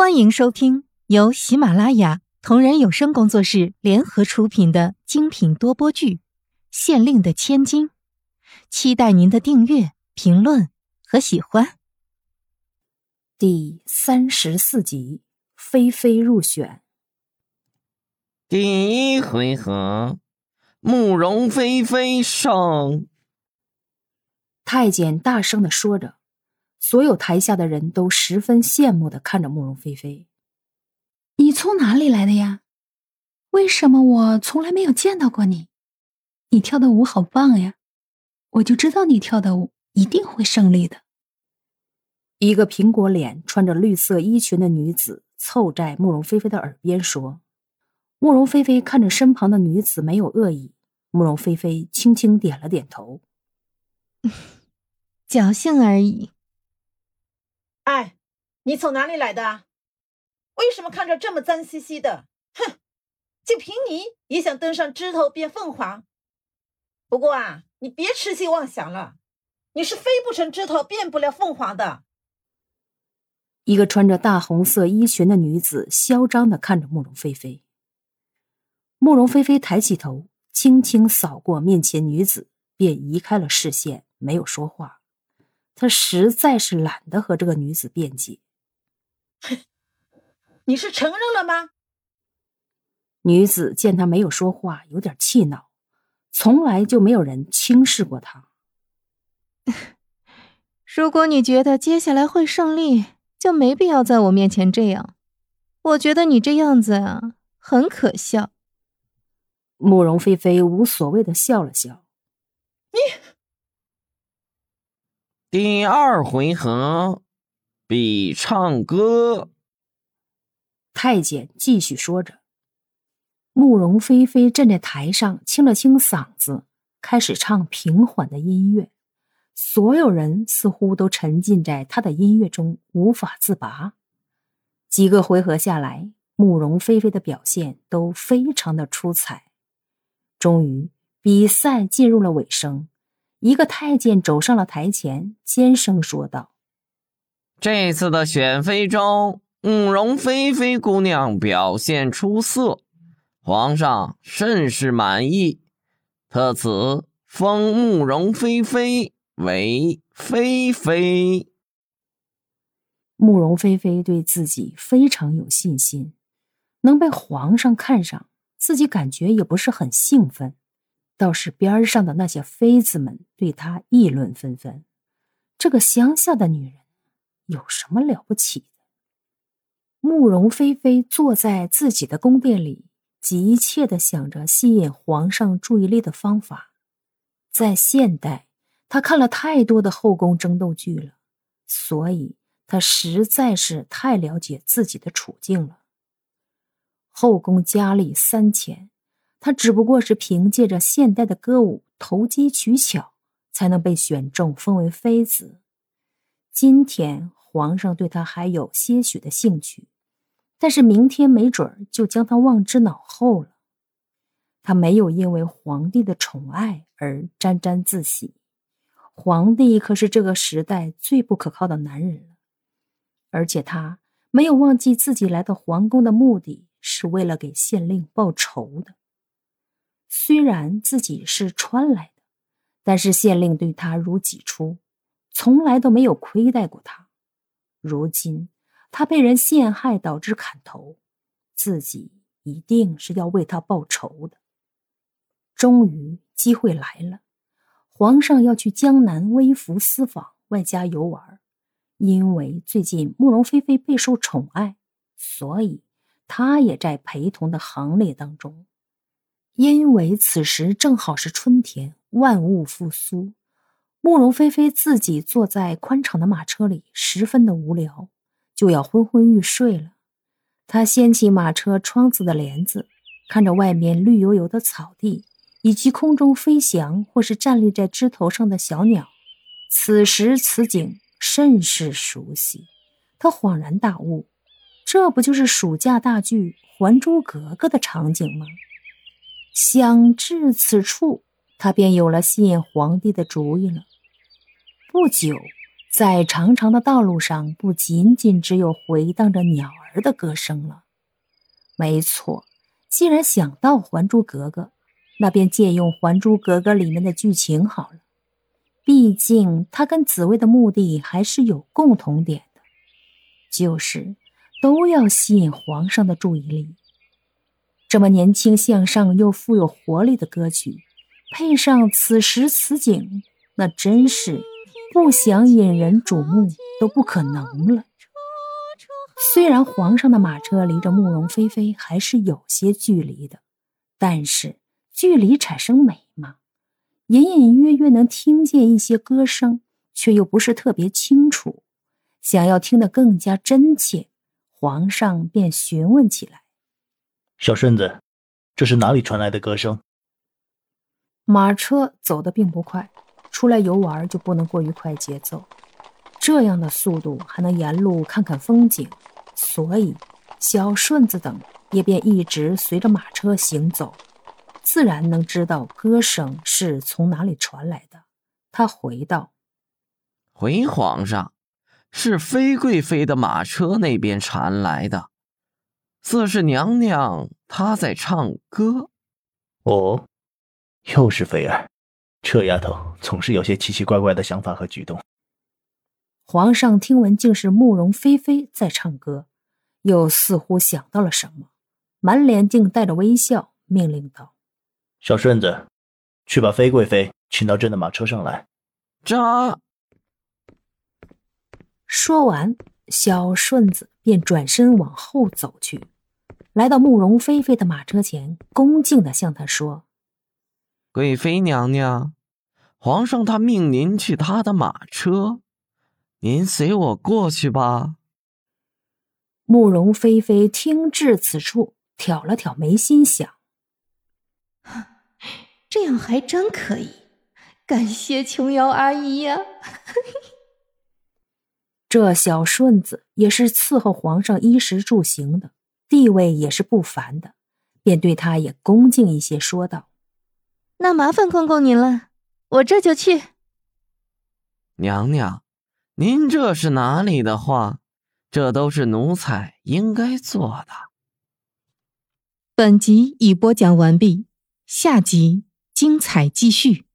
欢迎收听由喜马拉雅同人有声工作室联合出品的精品多播剧《县令的千金》，期待您的订阅、评论和喜欢。第三十四集，菲菲入选。第一回合，慕容菲菲胜。太监大声的说着。所有台下的人都十分羡慕的看着慕容菲菲。你从哪里来的呀？为什么我从来没有见到过你？你跳的舞好棒呀！我就知道你跳的舞一定会胜利的。一个苹果脸、穿着绿色衣裙的女子凑在慕容菲菲的耳边说：“慕容菲菲看着身旁的女子，没有恶意。慕容菲菲轻轻点了点头，侥幸而已。”哎，你从哪里来的？为什么看着这么脏兮兮的？哼，就凭你也想登上枝头变凤凰？不过啊，你别痴心妄想了，你是飞不成枝头变不了凤凰的。一个穿着大红色衣裙的女子嚣张的看着慕容菲菲。慕容菲菲抬起头，轻轻扫过面前女子，便移开了视线，没有说话。他实在是懒得和这个女子辩解。你是承认了吗？女子见他没有说话，有点气恼。从来就没有人轻视过他。如果你觉得接下来会胜利，就没必要在我面前这样。我觉得你这样子啊，很可笑。慕容菲菲无所谓的笑了笑。你。第二回合，比唱歌。太监继续说着。慕容菲菲站在台上，清了清嗓子，开始唱平缓的音乐。所有人似乎都沉浸在他的音乐中，无法自拔。几个回合下来，慕容菲菲的表现都非常的出彩。终于，比赛进入了尾声。一个太监走上了台前，尖声说道：“这次的选妃中，慕容菲菲姑娘表现出色，皇上甚是满意，特此封慕容菲菲为妃妃。”慕容菲菲对自己非常有信心，能被皇上看上，自己感觉也不是很兴奋。倒是边上的那些妃子们对她议论纷纷。这个乡下的女人有什么了不起的？慕容菲菲坐在自己的宫殿里，急切的想着吸引皇上注意力的方法。在现代，她看了太多的后宫争斗剧了，所以她实在是太了解自己的处境了。后宫佳丽三千。他只不过是凭借着现代的歌舞投机取巧，才能被选中封为妃子。今天皇上对他还有些许的兴趣，但是明天没准就将他忘之脑后了。他没有因为皇帝的宠爱而沾沾自喜，皇帝可是这个时代最不可靠的男人了。而且他没有忘记自己来到皇宫的目的是为了给县令报仇的。虽然自己是穿来的，但是县令对他如己出，从来都没有亏待过他。如今他被人陷害，导致砍头，自己一定是要为他报仇的。终于机会来了，皇上要去江南微服私访，外加游玩。因为最近慕容菲菲备受宠爱，所以他也在陪同的行列当中。因为此时正好是春天，万物复苏，慕容菲菲自己坐在宽敞的马车里，十分的无聊，就要昏昏欲睡了。她掀起马车窗子的帘子，看着外面绿油油的草地，以及空中飞翔或是站立在枝头上的小鸟。此时此景甚是熟悉，她恍然大悟，这不就是暑假大剧《还珠格格》的场景吗？想至此处，他便有了吸引皇帝的主意了。不久，在长长的道路上，不仅仅只有回荡着鸟儿的歌声了。没错，既然想到《还珠格格》，那便借用《还珠格格》里面的剧情好了。毕竟他跟紫薇的目的还是有共同点的，就是都要吸引皇上的注意力。这么年轻向上又富有活力的歌曲，配上此时此景，那真是不想引人瞩目都不可能了。虽然皇上的马车离着慕容菲菲还是有些距离的，但是距离产生美嘛。隐隐约约能听见一些歌声，却又不是特别清楚。想要听得更加真切，皇上便询问起来：“小顺子，这是哪里传来的歌声？”马车走得并不快，出来游玩就不能过于快节奏，这样的速度还能沿路看看风景，所以小顺子等也便一直随着马车行走。自然能知道歌声是从哪里传来的。他回道：“回皇上，是妃贵妃的马车那边传来的，似是娘娘她在唱歌。”哦，又是菲儿，这丫头总是有些奇奇怪怪的想法和举动。皇上听闻竟是慕容菲菲在唱歌，又似乎想到了什么，满脸竟带着微笑，命令道。小顺子，去把妃贵妃请到朕的马车上来。这说完，小顺子便转身往后走去，来到慕容菲菲的马车前，恭敬的向她说：“贵妃娘娘，皇上他命您去他的马车，您随我过去吧。”慕容菲菲听至此处，挑了挑眉心想。这样还真可以，感谢琼瑶阿姨呀！这小顺子也是伺候皇上衣食住行的，地位也是不凡的，便对他也恭敬一些，说道：“那麻烦公公您了，我这就去。”娘娘，您这是哪里的话？这都是奴才应该做的。本集已播讲完毕。下集精彩继续。